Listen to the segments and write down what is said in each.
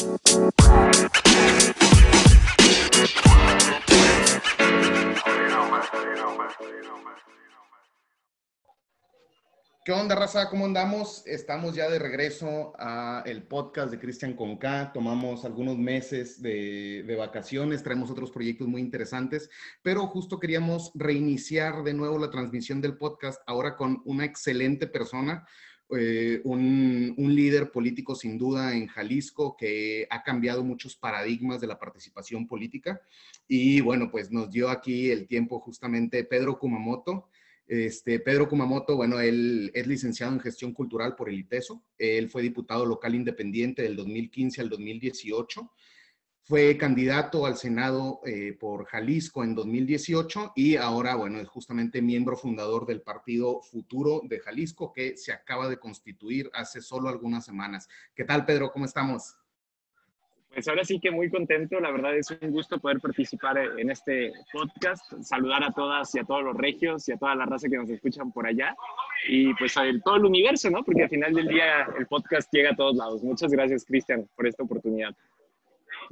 ¿Qué onda, raza? ¿Cómo andamos? Estamos ya de regreso a el podcast de Cristian Conca. Tomamos algunos meses de, de, vacaciones, traemos otros proyectos muy interesantes, pero justo queríamos reiniciar de nuevo la transmisión del podcast ahora con una excelente persona, eh, un, un, líder político sin duda en Jalisco que ha cambiado muchos paradigmas de la participación política. Y bueno, pues nos dio aquí el tiempo justamente Pedro Kumamoto. Este, Pedro Kumamoto, bueno, él es licenciado en gestión cultural por el ITESO. Él fue diputado local independiente del 2015 al 2018. Fue candidato al Senado eh, por Jalisco en 2018 y ahora, bueno, es justamente miembro fundador del Partido Futuro de Jalisco que se acaba de constituir hace solo algunas semanas. ¿Qué tal, Pedro? ¿Cómo estamos? Pues ahora sí que muy contento, la verdad es un gusto poder participar en este podcast, saludar a todas y a todos los regios y a toda la raza que nos escuchan por allá y pues a todo el universo, ¿no? Porque al final del día el podcast llega a todos lados. Muchas gracias, Cristian, por esta oportunidad.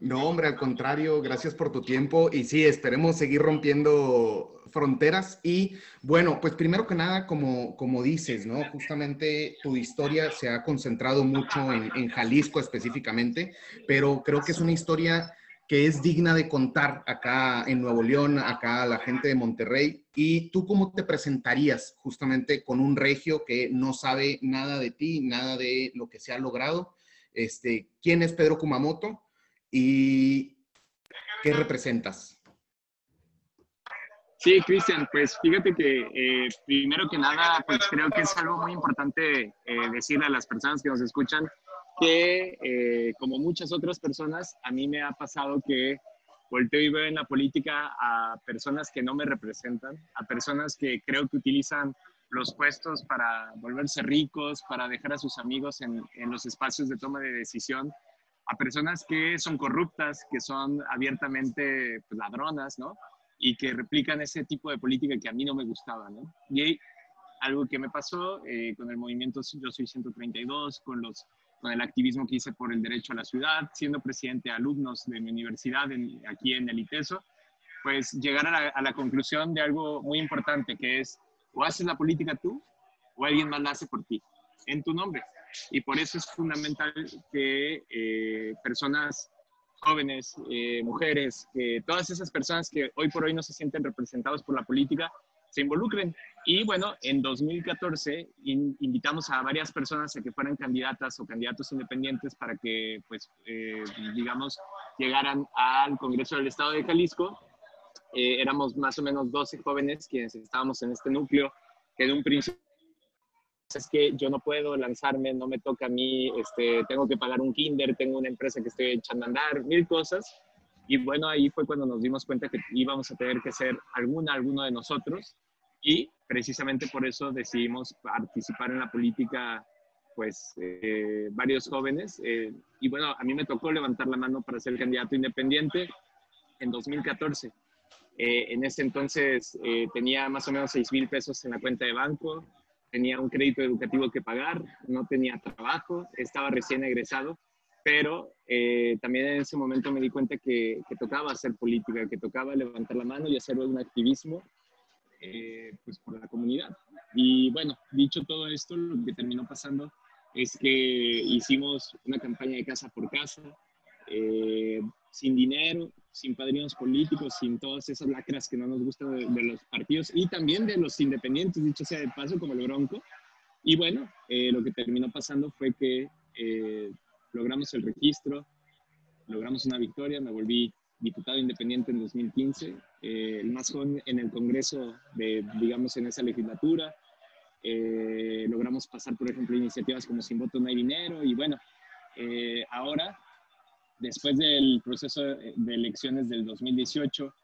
No, hombre, al contrario, gracias por tu tiempo y sí, esperemos seguir rompiendo fronteras y bueno, pues primero que nada, como, como dices, ¿no? Justamente tu historia se ha concentrado mucho en, Jalisco específicamente, pero creo que es una historia que es digna de contar acá en Nuevo León, acá la gente de Monterrey. ¿Y tú cómo te presentarías justamente con un regio que no sabe nada de ti, nada de lo que se ha logrado? Este, ¿Quién es Pedro Kumamoto? ¿Y qué representas? Sí, Cristian, pues fíjate que eh, primero que nada, pues creo que es algo muy importante eh, decirle a las personas que nos escuchan que eh, como muchas otras personas, a mí me ha pasado que volteo y veo en la política a personas que no me representan, a personas que creo que utilizan los puestos para volverse ricos, para dejar a sus amigos en, en los espacios de toma de decisión a personas que son corruptas, que son abiertamente pues, ladronas, ¿no? Y que replican ese tipo de política que a mí no me gustaba, ¿no? Y algo que me pasó eh, con el movimiento Yo Soy 132, con, los, con el activismo que hice por el derecho a la ciudad, siendo presidente de alumnos de mi universidad aquí en el ITESO, pues llegar a la, a la conclusión de algo muy importante, que es o haces la política tú o alguien más la hace por ti, en tu nombre. Y por eso es fundamental que eh, personas jóvenes, eh, mujeres, que todas esas personas que hoy por hoy no se sienten representados por la política, se involucren. Y bueno, en 2014 invitamos a varias personas a que fueran candidatas o candidatos independientes para que, pues, eh, digamos, llegaran al Congreso del Estado de Jalisco. éramos más o menos 12 jóvenes quienes estábamos en este núcleo, que en un principio es que yo no puedo lanzarme, no me toca a mí, este, tengo que pagar un kinder, tengo una empresa que estoy echando a andar, mil cosas. Y bueno, ahí fue cuando nos dimos cuenta que íbamos a tener que ser alguna, alguno de nosotros. Y precisamente por eso decidimos participar en la política, pues, eh, varios jóvenes. Eh, y bueno, a mí me tocó levantar la mano para ser candidato independiente en 2014. Eh, en ese entonces tenía más o menos 6 mil pesos en la cuenta de banco, tenía un crédito educativo que pagar, no tenía trabajo, estaba recién egresado, pero eh, también en ese momento me di cuenta que, tocaba hacer política, que tocaba levantar la mano y hacer un activismo eh, pues por la comunidad. Y bueno, dicho todo esto, lo que terminó pasando es que hicimos una campaña de casa por casa, eh, sin dinero, sin padrinos políticos, sin todas esas lacras que no nos gustan de, los partidos y también de los independientes, dicho sea de paso, como el Bronco. Y bueno, eh, lo que terminó pasando fue que eh, logramos el registro, logramos una victoria, me volví diputado independiente en 2015, eh, el más joven en el Congreso, de, digamos, en esa legislatura. logramos pasar, por ejemplo, iniciativas como Sin Voto No hay Dinero y bueno, ahora después del proceso de elecciones del 2018,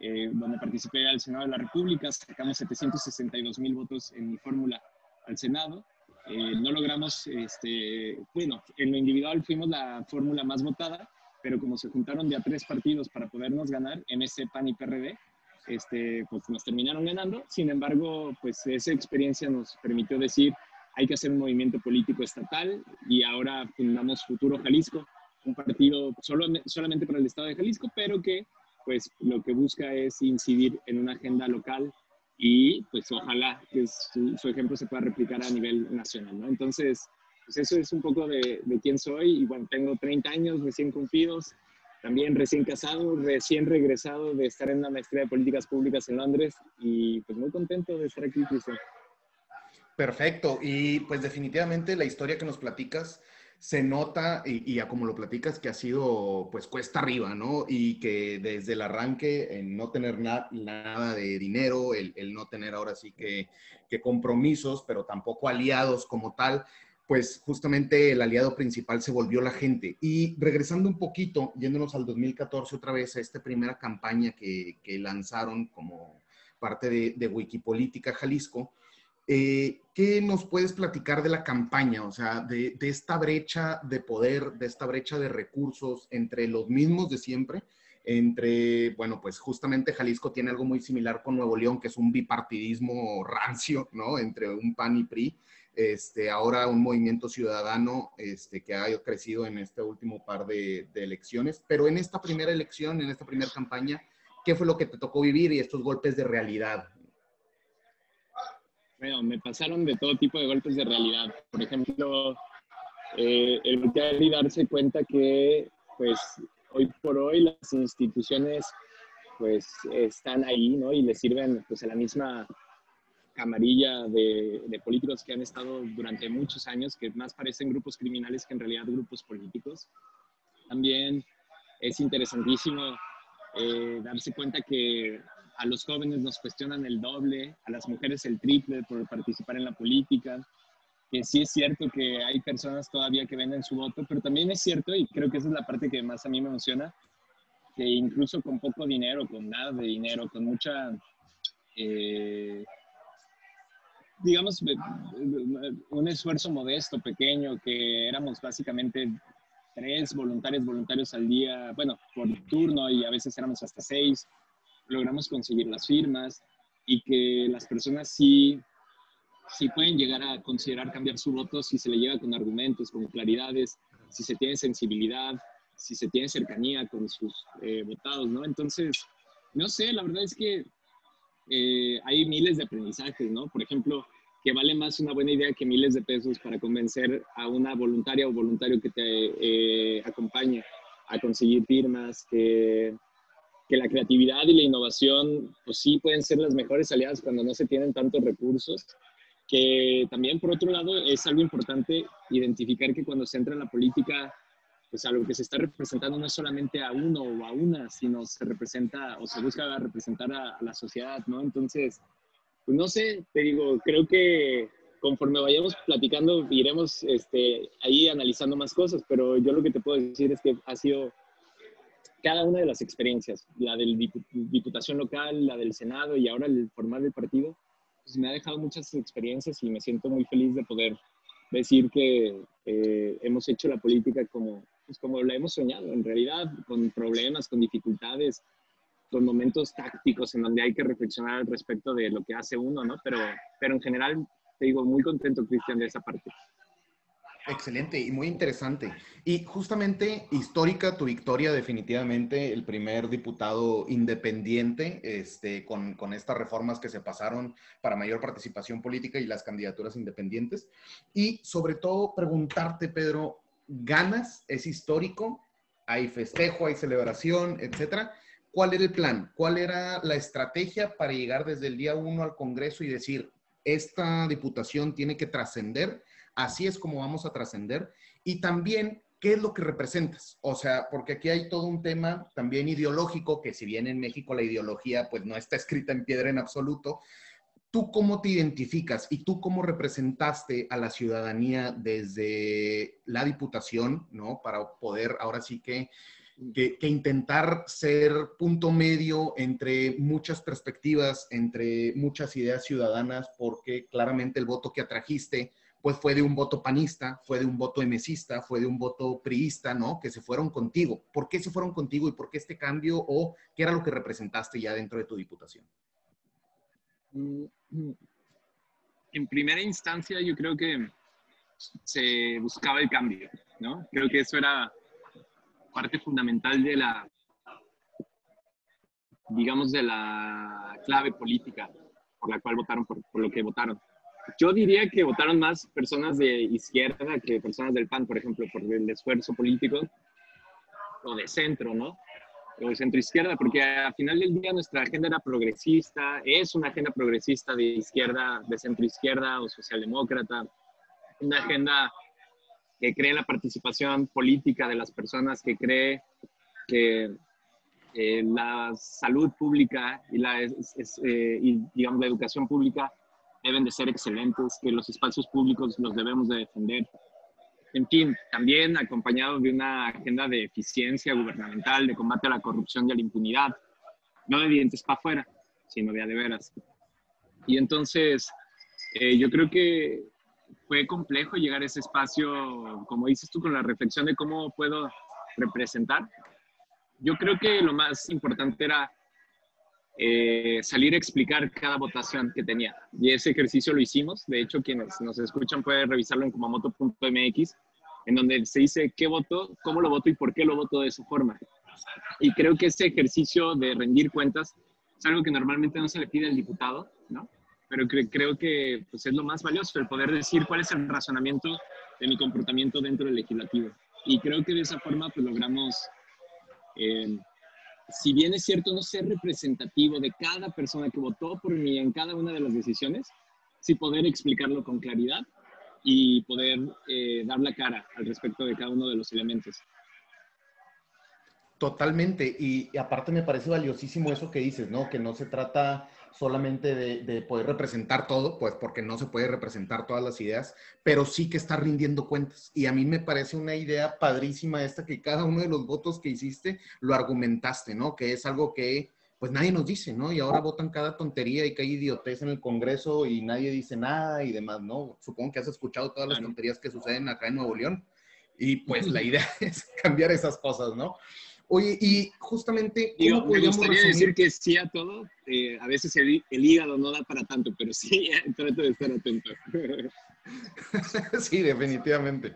eh, donde participé al Senado de la República, sacamos 762 mil votos en mi fórmula al Senado. Eh, no logramos, este, bueno, en lo individual fuimos la fórmula más votada, pero como se juntaron de a tres partidos para podernos ganar, MC, PAN y PRD, este, pues nos terminaron ganando. Sin embargo, pues esa experiencia nos permitió decir, hay que hacer un movimiento político estatal y ahora fundamos Futuro Jalisco, un partido solo, solamente para el estado de Jalisco, pero que pues lo que busca es incidir en una agenda local y pues ojalá que su, ejemplo se pueda replicar a nivel nacional. Entonces, pues eso es un poco de, de, quién soy y bueno, tengo 30 años recién cumplidos, también recién casado, recién regresado de estar en una maestría de políticas públicas en Londres y pues muy contento de estar aquí, Cristian. Perfecto, y pues definitivamente la historia que nos platicas se nota, y, y, como lo platicas, que ha sido pues cuesta arriba, ¿no? Y que desde el arranque, en no tener nada de dinero, el, no tener ahora sí que, que compromisos, pero tampoco aliados como tal, pues justamente el aliado principal se volvió la gente. Y regresando un poquito, yéndonos al 2014 otra vez, a esta primera campaña que, que lanzaron como parte de, de Wikipolítica Jalisco, eh, ¿Qué nos puedes platicar de la campaña? O sea, de, esta brecha de poder, de esta brecha de recursos entre los mismos de siempre, entre, bueno, pues justamente Jalisco tiene algo muy similar con Nuevo León, que es un bipartidismo rancio, ¿no? Entre un PAN y PRI. Este, ahora un movimiento ciudadano este, que ha crecido en este último par de, de elecciones. Pero en esta primera elección, en esta primera campaña, ¿qué fue lo que te tocó vivir y estos golpes de realidad? Bueno, me pasaron de todo tipo de golpes de realidad. Por ejemplo, eh, el voltear y darse cuenta que, pues, hoy por hoy las instituciones, pues, están ahí, ¿no? Y le sirven, pues, a la misma camarilla de, de, políticos que han estado durante muchos años, que más parecen grupos criminales que en realidad grupos políticos. También es interesantísimo eh, darse cuenta que a los jóvenes nos cuestionan el doble, a las mujeres el triple por participar en la política, que sí es cierto que hay personas todavía que venden su voto, pero también es cierto, y creo que esa es la parte que más a mí me emociona, que incluso con poco dinero, con nada de dinero, con mucha, eh, digamos, un esfuerzo modesto, pequeño, que éramos básicamente tres voluntarios, voluntarios al día, bueno, por turno y a veces éramos hasta seis logramos conseguir las firmas y que las personas sí, sí pueden llegar a considerar cambiar su voto si se le llega con argumentos, con claridades, si se tiene sensibilidad, si se tiene cercanía con sus eh, votados, ¿no? Entonces, no sé, la verdad es que eh, hay miles de aprendizajes, ¿no? Por ejemplo, que vale más una buena idea que miles de pesos para convencer a una voluntaria o voluntario que te eh, acompañe a conseguir firmas, que que la creatividad y la innovación, pues sí pueden ser las mejores aliadas cuando no se tienen tantos recursos, que también por otro lado es algo importante identificar que cuando se entra en la política, pues algo que se está representando no es solamente a uno o a una, sino se representa o se busca representar a, la sociedad, ¿no? Entonces, pues no sé, te digo, creo que conforme vayamos platicando iremos este, ahí analizando más cosas, pero yo lo que te puedo decir es que ha sido cada una de las experiencias, la del diputación local, la del Senado y ahora el formar el partido, pues me ha dejado muchas experiencias y me siento muy feliz de poder decir que eh, hemos hecho la política como, pues como la hemos soñado, en realidad, con problemas, con dificultades, con momentos tácticos en donde hay que reflexionar al respecto de lo que hace uno, ¿no? Pero, pero en general, te digo, muy contento, Cristian, de esa parte. Excelente y muy interesante. Y justamente histórica tu victoria, definitivamente, el primer diputado independiente este, con, con, estas reformas que se pasaron para mayor participación política y las candidaturas independientes. Y sobre todo preguntarte, Pedro, ¿ganas? ¿Es histórico? ¿Hay festejo, hay celebración, etcétera? ¿Cuál era el plan? ¿Cuál era la estrategia para llegar desde el día uno al Congreso y decir, esta diputación tiene que trascender? Así es como vamos a trascender. Y también, ¿qué es lo que representas? O sea, porque aquí hay todo un tema también ideológico, que si bien en México la ideología pues no está escrita en piedra en absoluto, ¿tú cómo te identificas y tú cómo representaste a la ciudadanía desde la diputación, ¿no? Para poder ahora sí que... Que, que, intentar ser punto medio entre muchas perspectivas, entre muchas ideas ciudadanas, porque claramente el voto que atrajiste pues fue de un voto panista, fue de un voto emesista, fue de un voto priista, ¿no? Que se fueron contigo. ¿Por qué se fueron contigo y por qué este cambio o qué era lo que representaste ya dentro de tu diputación? Mm, en primera instancia, yo creo que se buscaba el cambio, ¿no? Creo que eso era parte fundamental de la, digamos, de la clave política por la cual votaron, por, lo que votaron. Yo diría que votaron más personas de izquierda que personas del PAN, por ejemplo, por el esfuerzo político, o de centro, ¿no? O de centro izquierda, porque al final del día nuestra agenda era progresista, es una agenda progresista de izquierda, de centro izquierda o socialdemócrata, una agenda que cree la participación política de las personas, que cree que eh, la salud pública y la, eh, digamos, la educación pública deben de ser excelentes, que los espacios públicos los debemos de defender. En fin, también acompañado de una agenda de eficiencia gubernamental, de combate a la corrupción y a la impunidad, no de dientes para afuera, sino de a de veras. Y entonces, eh, yo creo que fue complejo llegar a ese espacio, como dices tú, con la reflexión de cómo puedo representar yo creo que lo más importante era eh, salir a explicar cada votación que tenía. Y ese ejercicio lo hicimos. De hecho, quienes nos escuchan pueden revisarlo en kumamoto.mx, en donde se dice qué voto, cómo lo voto y por qué lo voto de esa forma. Y creo que ese ejercicio de rendir cuentas es algo que normalmente no se le pide al diputado, ¿no? Pero creo que pues, es lo más valioso, el poder decir cuál es el razonamiento de mi comportamiento dentro del legislativo. Y creo que de esa forma pues, logramos eh, si bien es cierto no ser representativo de cada persona que votó por mí en cada una de las decisiones, sí poder explicarlo con claridad y poder eh, dar la cara al respecto de cada uno de los elementos. Totalmente, y, aparte me parece valiosísimo eso que dices, ¿no? Que no se trata solamente de, poder representar todo, pues porque no se puede representar todas las ideas, pero sí que está rindiendo cuentas. Y a mí me parece una idea padrísima esta que cada uno de los votos que hiciste lo argumentaste, ¿no? Que es algo que pues nadie nos dice, ¿no? Y ahora votan cada tontería y que hay idiotez en el Congreso y nadie dice nada y demás, ¿no? Supongo que has escuchado todas las tonterías que suceden acá en Nuevo León. Y pues la idea es cambiar esas cosas, ¿no? Oye, y justamente, ¿cómo me gustaría decir que sí a todo. Eh, a veces el, hígado no da para tanto, pero sí, trato de estar atento. sí, definitivamente.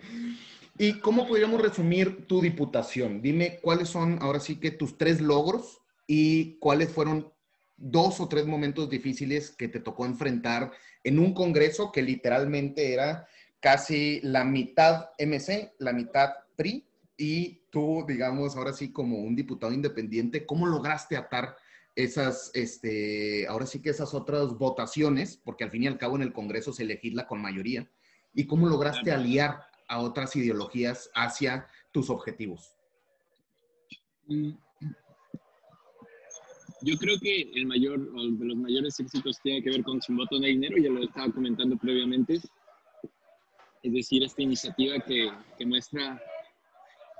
¿Y cómo podríamos resumir tu diputación? Dime cuáles son ahora sí que tus tres logros y cuáles fueron dos o tres momentos difíciles que te tocó enfrentar en un congreso que literalmente era casi la mitad MC, la mitad PRI y tú, digamos, ahora sí como un diputado independiente, ¿cómo lograste atar esas, este, ahora sí que esas otras votaciones, porque al fin y al cabo en el Congreso se legisla con mayoría, y cómo lograste aliar a otras ideologías hacia tus objetivos? Mm. Yo creo que el mayor, o de los mayores éxitos tiene que ver con su voto de dinero, ya lo estaba comentando previamente, es decir, esta iniciativa que, que muestra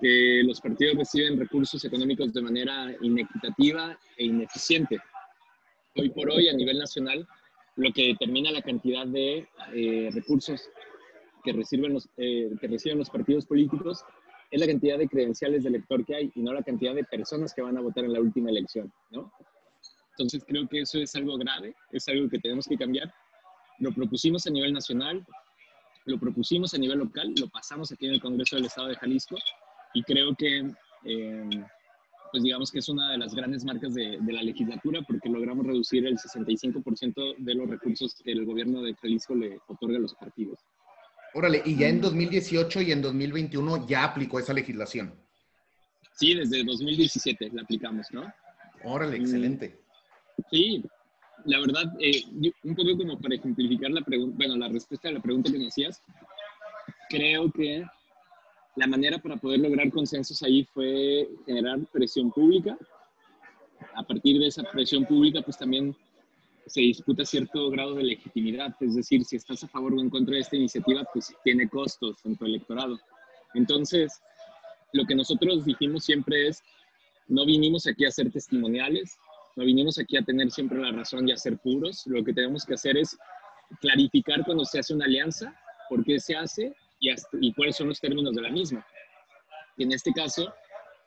que los partidos reciben recursos económicos de manera inequitativa e ineficiente. Hoy por hoy, a nivel nacional, lo que determina la cantidad de eh, recursos que reciben, los, eh, que reciben los partidos políticos es la cantidad de credenciales de elector que hay y no la cantidad de personas que van a votar en la última elección, ¿no? Entonces creo que eso es algo grave, es algo que tenemos que cambiar. Lo propusimos a nivel nacional, lo propusimos a nivel local, lo pasamos aquí en el Congreso del Estado de Jalisco y creo que, eh, pues digamos que es una de las grandes marcas de, la legislatura porque logramos reducir el 65% de los recursos que el gobierno de Jalisco le otorga a los partidos. Órale, y ya en 2018 y en 2021 ya aplicó esa legislación. Sí, desde 2017 la aplicamos, ¿no? Órale, excelente. Sí, la verdad, eh, un poco como para ejemplificar la pregunta, bueno, la respuesta a la pregunta que me hacías, creo que la manera para poder lograr consensos ahí fue generar presión pública. A partir de esa presión pública, pues también se disputa cierto grado de legitimidad, es decir, si estás a favor o en contra de esta iniciativa, pues tiene costos en tu electorado. Entonces, lo que nosotros dijimos siempre es, no vinimos aquí a ser testimoniales, no vinimos aquí a tener siempre la razón y a ser puros, lo que tenemos que hacer es clarificar cuando se hace una alianza, por qué se hace y, cuáles son los términos de la misma. Y en este caso,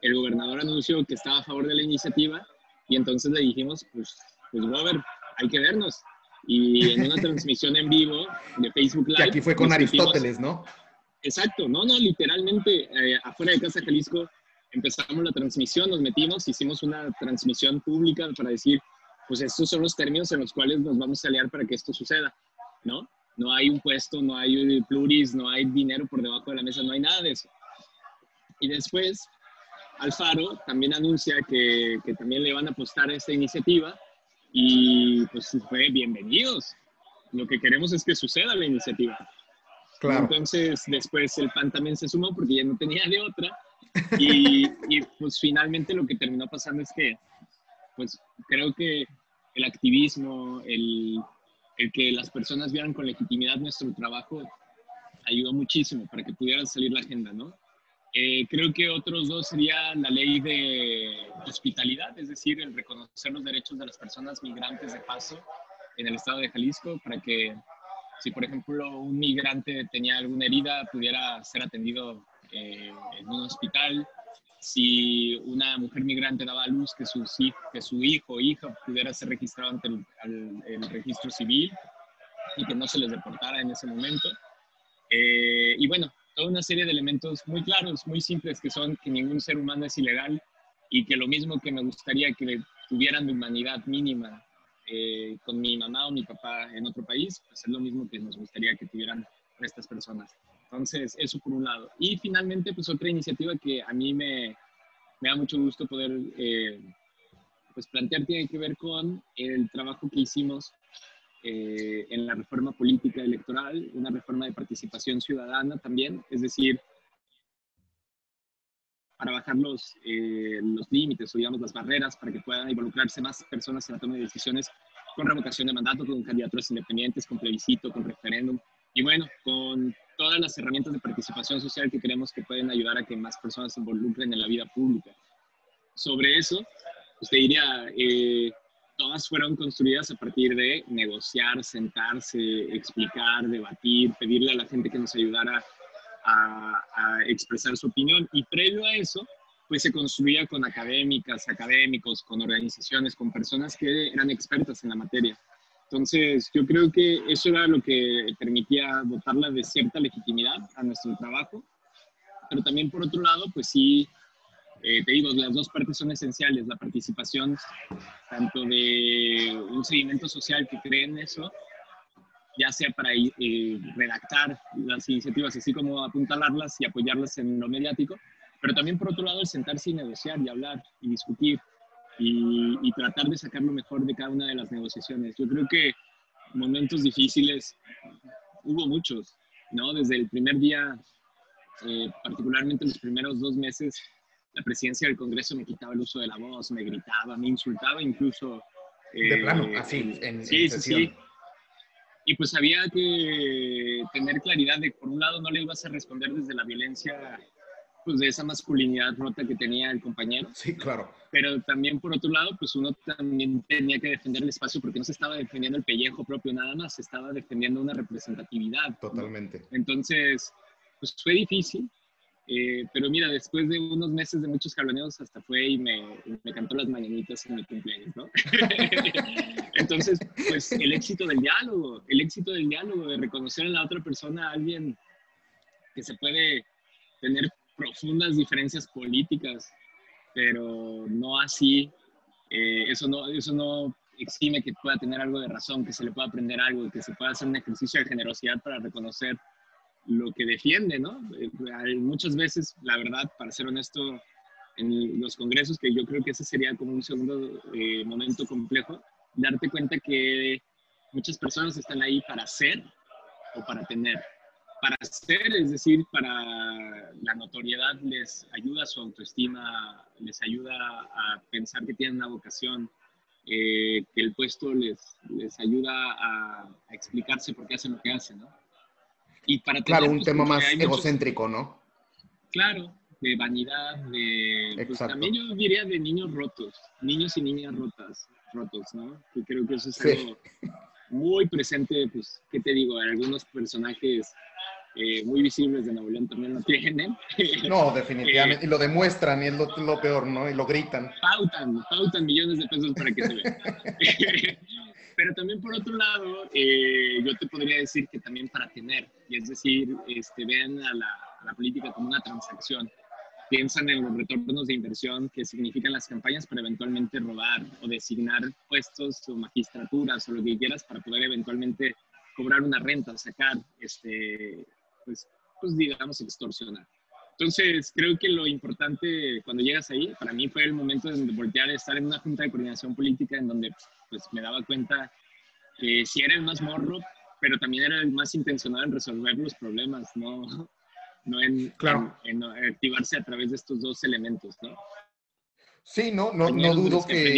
el gobernador anunció que estaba a favor de la iniciativa y entonces le dijimos, pues, pues Robert, hay que vernos. Y en una transmisión en vivo de Facebook Live. Que aquí fue con Aristóteles, ¿no? Exacto, no, no, literalmente, eh, afuera de Casa Jalisco, empezamos la transmisión, nos metimos, hicimos una transmisión pública para decir, pues estos son los términos en los cuales nos vamos a aliar para que esto suceda, ¿no? No hay un puesto, no hay pluris, no hay dinero por debajo de la mesa, no hay nada de eso. Y después, Alfaro también anuncia que, que también le van a apostar a esta iniciativa y pues fue bienvenidos. Lo que queremos es que suceda la iniciativa. Claro. Entonces, después el PAN también se sumó porque ya no tenía de otra. Y, y, pues finalmente lo que terminó pasando es que, pues creo que el activismo, el, el que las personas vieran con legitimidad nuestro trabajo, ayudó muchísimo para que pudiera salir la agenda, ¿no? Eh, creo que otros dos sería la ley de hospitalidad, es decir, el reconocer los derechos de las personas migrantes de paso en el estado de Jalisco para que si, por ejemplo, un migrante tenía alguna herida, pudiera ser atendido eh, en un hospital. Si una mujer migrante daba a luz, que, su que su hijo o hija pudiera ser registrado ante el, registro civil y que no se les deportara en ese momento. Eh, y bueno, toda una serie de elementos muy claros, muy simples, que son que ningún ser humano es ilegal y que lo mismo que me gustaría que tuvieran de humanidad mínima eh, con mi mamá o mi papá en otro país, pues es lo mismo que nos gustaría que tuvieran estas personas. Entonces, eso por un lado. Y finalmente, pues otra iniciativa que a mí me, me da mucho gusto poder eh, pues plantear tiene que ver con el trabajo que hicimos eh, en la reforma política electoral, una reforma de participación ciudadana también, es decir, para bajar los, eh, los límites o digamos las barreras para que puedan involucrarse más personas en la toma de decisiones con revocación de mandato, con candidaturas independientes, con plebiscito, con referéndum y bueno, con todas las herramientas de participación social que creemos que pueden ayudar a que más personas se involucren en la vida pública. Sobre eso, usted diría, eh, todas fueron construidas a partir de negociar, sentarse, explicar, debatir, pedirle a la gente que nos ayudara a, expresar su opinión. Y previo a eso, pues se construía con académicas, académicos, con organizaciones, con personas que eran expertas en la materia. Entonces, yo creo que eso era lo que permitía dotarla de cierta legitimidad a nuestro trabajo. Pero también, por otro lado, pues sí, eh, te digo, las dos partes son esenciales, la participación tanto de un seguimiento social que cree en eso, ya sea para eh, redactar las iniciativas, así como apuntalarlas y apoyarlas en lo mediático, pero también por otro lado el sentarse y negociar y hablar y discutir y, y tratar de sacar lo mejor de cada una de las negociaciones. Yo creo que momentos difíciles hubo muchos, ¿no? Desde el primer día, eh, particularmente los primeros dos meses, la presidencia del Congreso me quitaba el uso de la voz, me gritaba, me insultaba incluso. de plano, eh, así, en, sí, sí, sí. Y pues había que tener claridad de, por un lado, no le ibas a responder desde la violencia, pues de esa masculinidad rota que tenía el compañero. Sí, claro. Pero también, por otro lado, pues uno también tenía que defender el espacio porque no se estaba defendiendo el pellejo propio nada más, se estaba defendiendo una representatividad. Totalmente. Entonces, pues fue difícil, eh, pero mira, después de unos meses de muchos jaloneos, hasta fue y me, me cantó las mañanitas en mi cumpleaños, ¿no? Entonces, pues el éxito del diálogo, el éxito del diálogo, de reconocer en la otra persona a alguien que se puede tener profundas diferencias políticas, pero no así, eh, eso, no, eso no exime que pueda tener algo de razón, que se le pueda aprender algo, que se pueda hacer un ejercicio de generosidad para reconocer lo que defiende, ¿no? Eh, muchas veces, la verdad, para ser honesto, en los congresos, que yo creo que ese sería como un segundo eh, momento complejo, darte cuenta que muchas personas están ahí para ser o para tener. Para ser, es decir, para la notoriedad les ayuda a su autoestima, les ayuda a pensar que tienen una vocación, eh, que el puesto les, les ayuda a, a explicarse por qué hacen lo que hacen, ¿no? para claro, un pues, tema más egocéntrico, ¿no? Claro, de vanidad, de... Pues, también yo diría de niños rotos, niños y niñas rotas, rotos, ¿no? Que creo que eso es algo muy presente, pues, ¿qué te digo? Algunos personajes eh, muy visibles de Nuevo León también lo tienen. No, definitivamente. y lo demuestran y es lo, lo, peor, ¿no? Y lo gritan. Pautan, pautan millones de pesos para que se vea. Pero también por otro lado, eh, yo te podría decir que también para tener, y es decir, este, ven a la, política como una transacción. Piensan en los retornos de inversión que significan las campañas para eventualmente robar o designar puestos o magistraturas o lo que quieras para poder eventualmente cobrar una renta, sacar, este, pues, pues digamos, extorsionar. Entonces, creo que lo importante cuando llegas ahí, para mí fue el momento de voltear, estar en una junta de coordinación política en donde pues, me daba cuenta que si era el más morro, pero también era el más intencionado en resolver los problemas, no, no en, en, activarse a través de estos dos elementos, ¿no? Sí, no, no, no dudo que,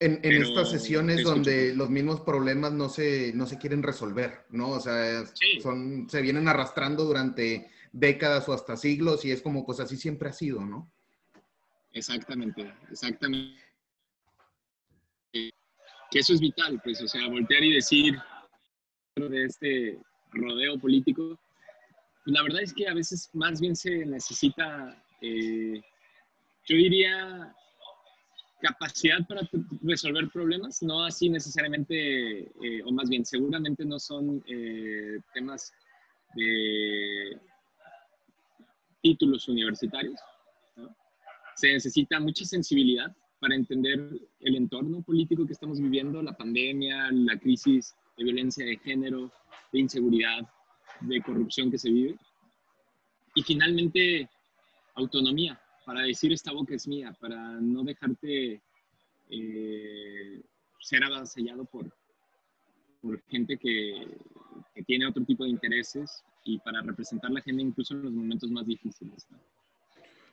en, en, estas sesiones donde los mismos problemas no se, no se quieren resolver, ¿no? O sea, son, se vienen arrastrando durante décadas o hasta siglos y es como, pues así siempre ha sido, ¿no? Exactamente, exactamente. Que eso es vital, pues, o sea, voltear y decir de este rodeo político, la verdad es que a veces más bien se necesita, eh, yo diría, capacidad para resolver problemas, no así necesariamente, eh, o más bien seguramente no son eh, temas de títulos universitarios. Se necesita mucha sensibilidad para entender el entorno político que estamos viviendo, la pandemia, la crisis de violencia de género, de inseguridad, de corrupción que se vive. Y finalmente, autonomía, para decir esta boca es mía, para no dejarte eh, ser avasallado por, por gente que, que, tiene otro tipo de intereses y para representar la gente incluso en los momentos más difíciles.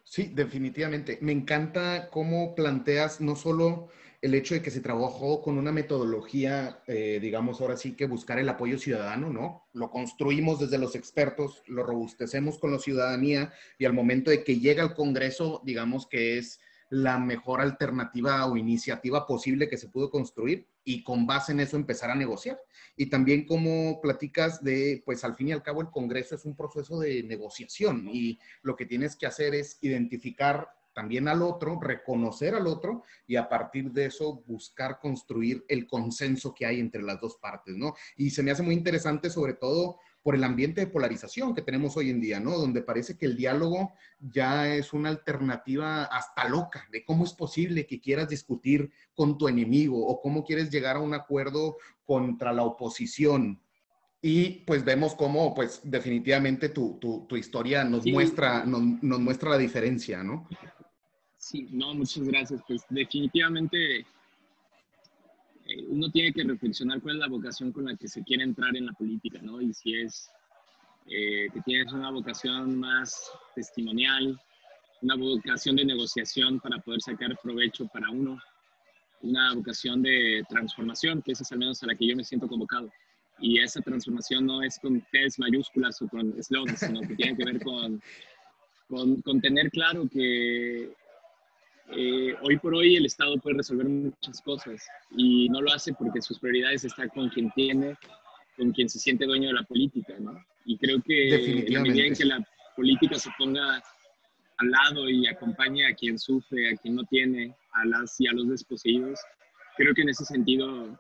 Sí, definitivamente. Me encanta cómo planteas no solo el hecho de que se trabajó con una metodología, eh, digamos, ahora sí que buscar el apoyo ciudadano, ¿no? Lo construimos desde los expertos, lo robustecemos con la ciudadanía y al momento de que llega al Congreso, digamos que es la mejor alternativa o iniciativa posible que se pudo construir y con base en eso empezar a negociar. Y también como platicas de, pues al fin y al cabo el Congreso es un proceso de negociación y lo que tienes que hacer es identificar también al otro, reconocer al otro y a partir de eso buscar construir el consenso que hay entre las dos partes, ¿no? Y se me hace muy interesante sobre todo por el ambiente de polarización que tenemos hoy en día, ¿no? Donde parece que el diálogo ya es una alternativa hasta loca de cómo es posible que quieras discutir con tu enemigo o cómo quieres llegar a un acuerdo contra la oposición. Y pues vemos cómo, pues definitivamente tu, tu, historia nos, muestra, nos, nos muestra la diferencia, ¿no? Sí, no, muchas gracias. Pues definitivamente eh, uno tiene que reflexionar cuál es la vocación con la que se quiere entrar en la política, ¿no? Y si es eh, que tienes una vocación más testimonial, una vocación de negociación para poder sacar provecho para uno, una vocación de transformación, que esa es al menos a la que yo me siento convocado. Y esa transformación no es con T's mayúsculas o con slogans, sino que tiene que ver con, con tener claro que eh, hoy por hoy el Estado puede resolver muchas cosas y no lo hace porque sus prioridades están con quien tiene, con quien se siente dueño de la política, ¿no? Y creo que en la medida en que la política se ponga al lado y acompañe a quien sufre, a quien no tiene, a las y a los desposeídos, creo que en ese sentido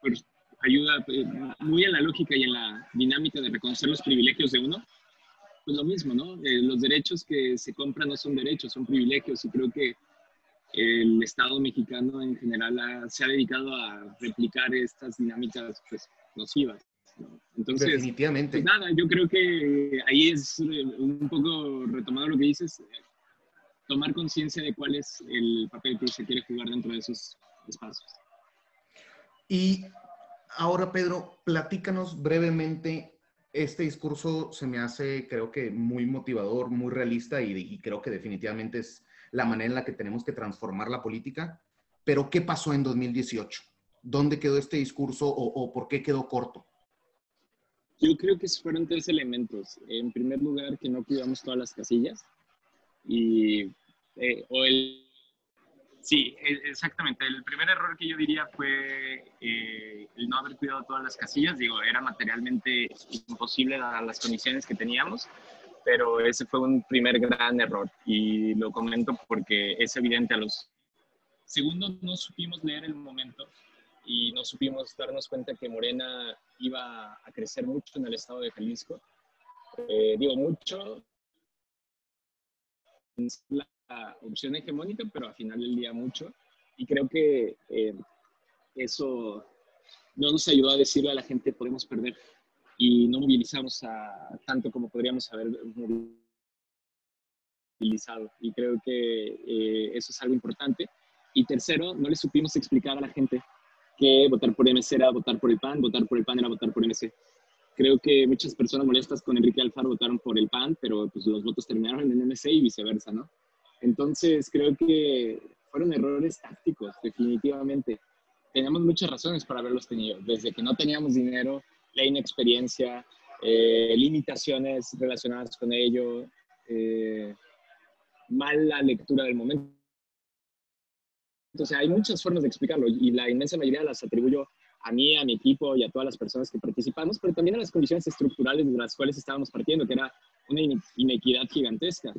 pues, ayuda eh, muy en la lógica y en la dinámica de reconocer los privilegios de uno pues lo mismo, ¿no? Eh, los derechos que se compran no son derechos, son privilegios y creo que el Estado mexicano en general se ha dedicado a replicar estas dinámicas pues, nocivas. Entonces, Definitivamente. Pues nada, yo creo que ahí es eh, un poco retomado lo que dices, tomar conciencia de cuál es el papel que se quiere jugar dentro de esos espacios. Y ahora, Pedro, platícanos brevemente este discurso se me hace, creo que, muy motivador, muy realista y, creo que definitivamente es la manera en la que tenemos que transformar la política. Pero, ¿qué pasó en 2018? ¿Dónde quedó este discurso o, por qué quedó corto? Yo creo que fueron tres elementos. En primer lugar, que no cuidamos todas las casillas. Y, eh, o el Sí, e, exactamente. El primer error que yo diría fue eh, el no haber cuidado todas las casillas. Digo, era materialmente imposible dadas las condiciones que teníamos, pero ese fue un primer gran error y lo comento porque es evidente a los... Segundo, no supimos leer el momento y no supimos darnos cuenta que Morena iba a crecer mucho en el estado de Jalisco. Eh, digo mucho, opción hegemónica, pero al final del día mucho. Y creo que eh, eso no nos ayudó a decirle a la gente podemos perder y no movilizamos a, tanto como podríamos haber movilizado. Y creo que eh, eso es algo importante. Y tercero, no le supimos explicar a la gente que votar por MC era votar por el PAN, votar por el PAN era votar por MC. Creo que muchas personas molestas con Enrique Alfaro votaron por el PAN, pero pues los votos terminaron en MC y viceversa, ¿no? Entonces creo que fueron errores tácticos, definitivamente. Teníamos muchas razones para haberlos tenido, desde que no teníamos dinero, la inexperiencia, eh, limitaciones relacionadas con ello, eh, mala lectura del momento. Entonces, hay muchas formas de explicarlo y la inmensa mayoría las atribuyo a mí, a mi equipo y a todas las personas que participamos, pero también a las condiciones estructurales de las cuales estábamos partiendo, que era una inequidad gigantesca.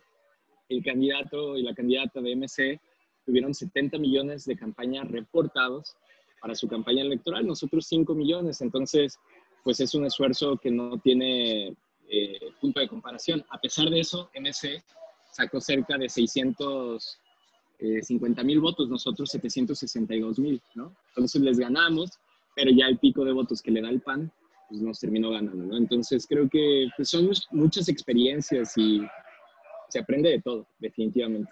El candidato y la candidata de MC tuvieron 70 millones de campañas reportados para su campaña electoral, nosotros 5 millones, entonces pues es un esfuerzo que no tiene eh, punto de comparación. A pesar de eso, MC sacó cerca de 650 mil votos, nosotros 762 mil, ¿no? Entonces les ganamos, pero ya el pico de votos que le da el PAN, pues nos terminó ganando, ¿no? Entonces creo que pues, son muchas experiencias y se aprende de todo, definitivamente.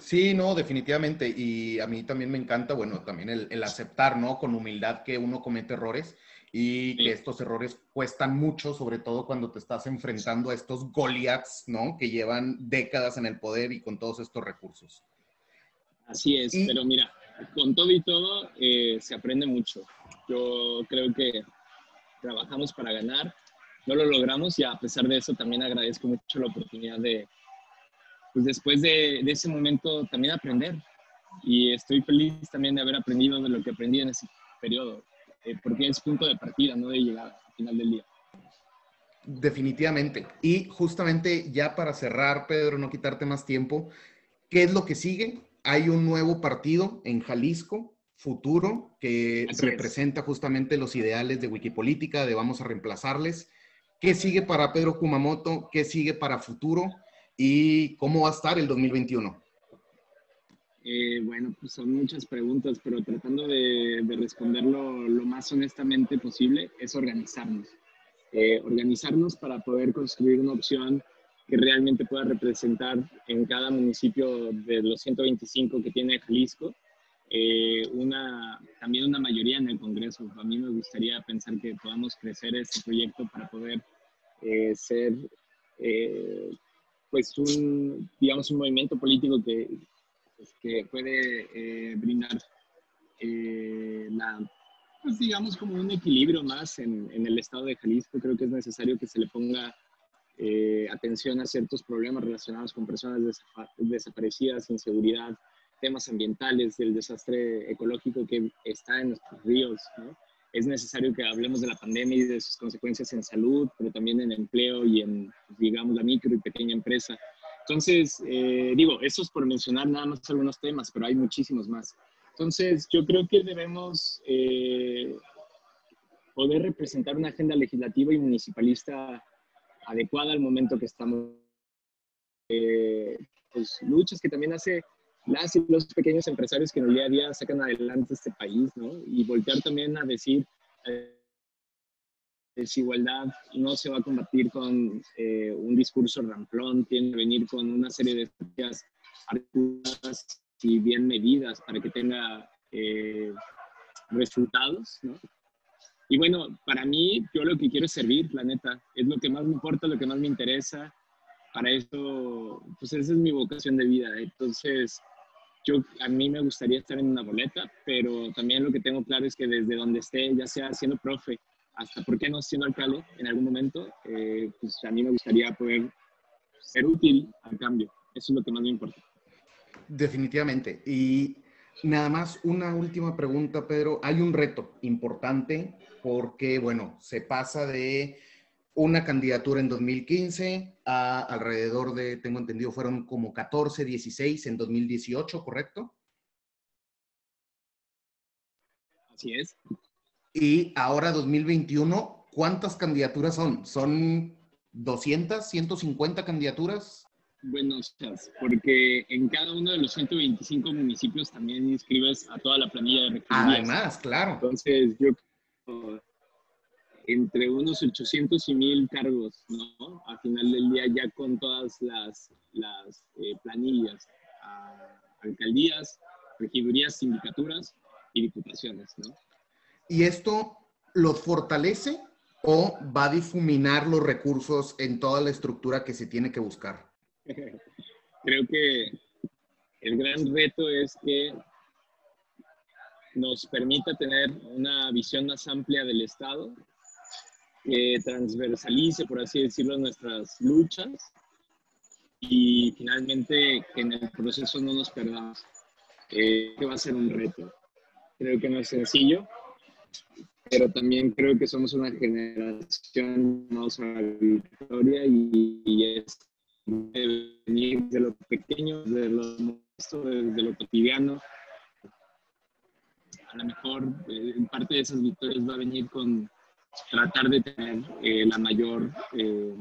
Sí, no, definitivamente. Y a mí también me encanta, bueno, también el, aceptar, ¿no? Con humildad que uno comete errores y que estos errores cuestan mucho, sobre todo cuando te estás enfrentando a estos Goliaths, ¿no? Que llevan décadas en el poder y con todos estos recursos. Así es, pero mira, con todo y todo eh, se aprende mucho. Yo creo que trabajamos para ganar, no lo logramos y a pesar de eso también agradezco mucho la oportunidad de, pues después de, ese momento también aprender. Y estoy feliz también de haber aprendido de lo que aprendí en ese periodo, eh, porque es punto de partida, no de llegada al final del día. Definitivamente. Y justamente ya para cerrar, Pedro, no quitarte más tiempo, ¿qué es lo que sigue? Hay un nuevo partido en Jalisco, Futuro, que representa justamente los ideales de Wikipolítica, de vamos a reemplazarles. ¿Qué sigue para Pedro Kumamoto? ¿Qué sigue para Futuro? y cómo va a estar el 2021? Eh, bueno, pues son muchas preguntas, pero tratando de, responderlo lo más honestamente posible, es organizarnos. Eh, organizarnos para poder construir una opción que realmente pueda representar en cada municipio de los 125 que tiene Jalisco, eh, una, también una mayoría en el Congreso. A mí me gustaría pensar que podamos crecer este proyecto para poder ser pues un, digamos, un movimiento político que, pues, que puede eh, brindar eh, la, pues digamos, como un equilibrio más en, en, el estado de Jalisco. Creo que es necesario que se le ponga eh, atención a ciertos problemas relacionados con personas desaparecidas, inseguridad, temas ambientales, el desastre ecológico que está en nuestros ríos, ¿no? Es necesario que hablemos de la pandemia y de sus consecuencias en salud, pero también en empleo y en, digamos, la micro y pequeña empresa. Entonces, eh, digo, eso es por mencionar nada más algunos temas, pero hay muchísimos más. Entonces, yo creo que debemos eh, poder representar una agenda legislativa y municipalista adecuada al momento que estamos. Eh, pues luchas que también hace las y los pequeños empresarios que en el día a día sacan adelante este país, ¿no? Y voltear también a decir, eh, desigualdad no se va a combatir con eh, un discurso ramplón, tiene que venir con una serie de estrategias articuladas y bien medidas para que tenga eh, resultados, ¿no? Y bueno, para mí, yo lo que quiero es servir, la neta, es lo que más me importa, lo que más me interesa. Para eso, pues esa es mi vocación de vida. Entonces, yo, a mí me gustaría estar en una boleta, pero también lo que tengo claro es que desde donde esté, ya sea siendo profe, hasta por qué no siendo alcalde en algún momento, eh, pues a mí me gustaría poder ser útil al cambio. Eso es lo que más me importa. Definitivamente. Y nada más una última pregunta, Pedro. Hay un reto importante porque, bueno, se pasa de una candidatura en 2015 a alrededor de, tengo entendido, fueron como 14, 16 en 2018, ¿correcto? Así es. Y ahora 2021, ¿cuántas candidaturas son? ¿Son 200, 150 candidaturas? Buenos días, porque en cada uno de los 125 municipios también inscribes a toda la planilla de regidurías. Además, claro. Entonces, yo entre unos 800 y 1000 cargos, ¿no? A final del día ya con todas las, las eh, planillas, alcaldías, regidurías, sindicaturas y diputaciones, ¿no? ¿Y esto los fortalece o va a difuminar los recursos en toda la estructura que se tiene que buscar? Creo que el gran reto es que nos permita tener una visión más amplia del Estado, que transversalice, por así decirlo, nuestras luchas y finalmente que en el proceso no nos perdamos. Eh, que va a ser un reto. Creo que no es sencillo, pero también creo que somos una generación no victoria y, es de venir de lo pequeño, de lo de lo cotidiano. A lo mejor eh, parte de esas victorias va a venir con tratar de tener eh, la mayor eh,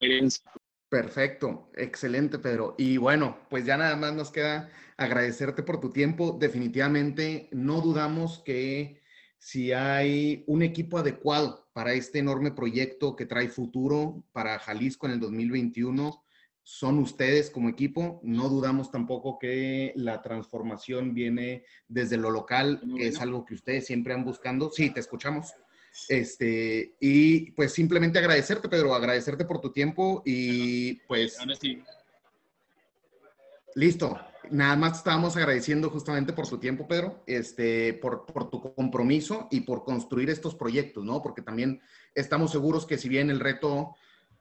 herencia. Perfecto, excelente Pedro. Y bueno, pues ya nada más nos queda agradecerte por tu tiempo. Definitivamente no dudamos que si hay un equipo adecuado para este enorme proyecto que trae futuro para Jalisco en el 2021, son ustedes como equipo. No dudamos tampoco que la transformación viene desde lo local, que es algo que ustedes siempre han buscando. Sí, te escuchamos. Este, y pues simplemente agradecerte, Pedro, agradecerte por tu tiempo y pues... Listo. Nada más estábamos agradeciendo justamente por tu tiempo, Pedro, este, por, por tu compromiso y por construir estos proyectos, ¿no? Porque también estamos seguros que si bien el reto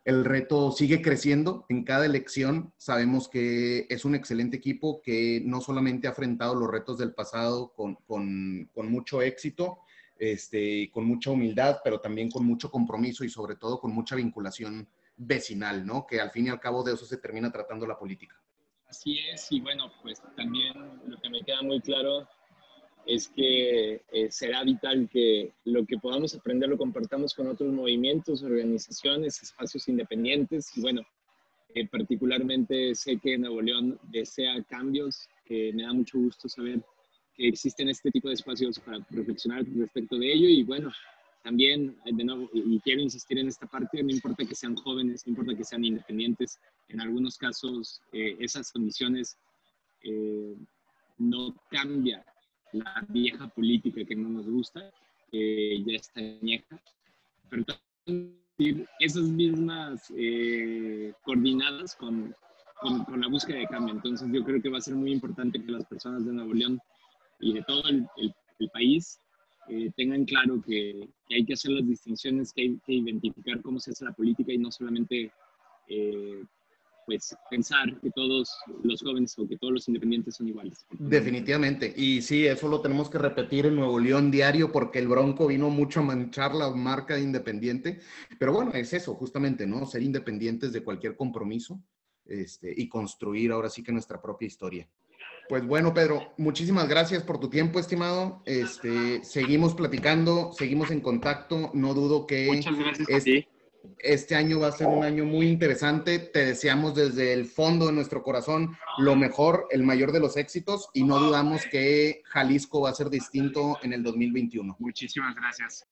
el reto sigue creciendo en cada elección. Sabemos que es un excelente equipo que no solamente ha enfrentado los retos del pasado con, mucho éxito, este, con mucha humildad, pero también con mucho compromiso y sobre todo con mucha vinculación vecinal, ¿no? Que al fin y al cabo de eso se termina tratando la política. Así es, y bueno, pues también lo que me queda muy claro es que eh, será vital que lo que podamos aprender lo compartamos con otros movimientos, organizaciones, espacios independientes. Y bueno, eh, particularmente sé que Nuevo León desea cambios, que me da mucho gusto saber existen este tipo de espacios para reflexionar respecto de ello. Y bueno, también, eh, de nuevo, y quiero insistir en esta parte, no importa que sean jóvenes, no importa que sean independientes, en algunos casos esas condiciones no cambian la vieja política que no nos gusta, que ya está añeja, pero también esas mismas eh, coordinadas con, con, la búsqueda de cambio. Entonces yo creo que va a ser muy importante que las personas de Nuevo León y de todo el, el, país eh, tengan claro que, que, hay que hacer las distinciones, que hay que identificar cómo se hace la política y no solamente eh, pues pensar que todos los jóvenes o que todos los independientes son iguales. Definitivamente. Y sí, eso lo tenemos que repetir en Nuevo León diario porque el Bronco vino mucho a manchar la marca de independiente. Pero bueno, es eso, justamente, ¿no? Ser independientes de cualquier compromiso este, y construir ahora sí que nuestra propia historia. Pues bueno, Pedro, muchísimas gracias por tu tiempo, estimado. Este, seguimos platicando, seguimos en contacto. No dudo que... Muchas gracias este año va a ser un año muy interesante. Te deseamos desde el fondo de nuestro corazón lo mejor, el mayor de los éxitos y no dudamos que Jalisco va a ser distinto en el 2021. Muchísimas gracias.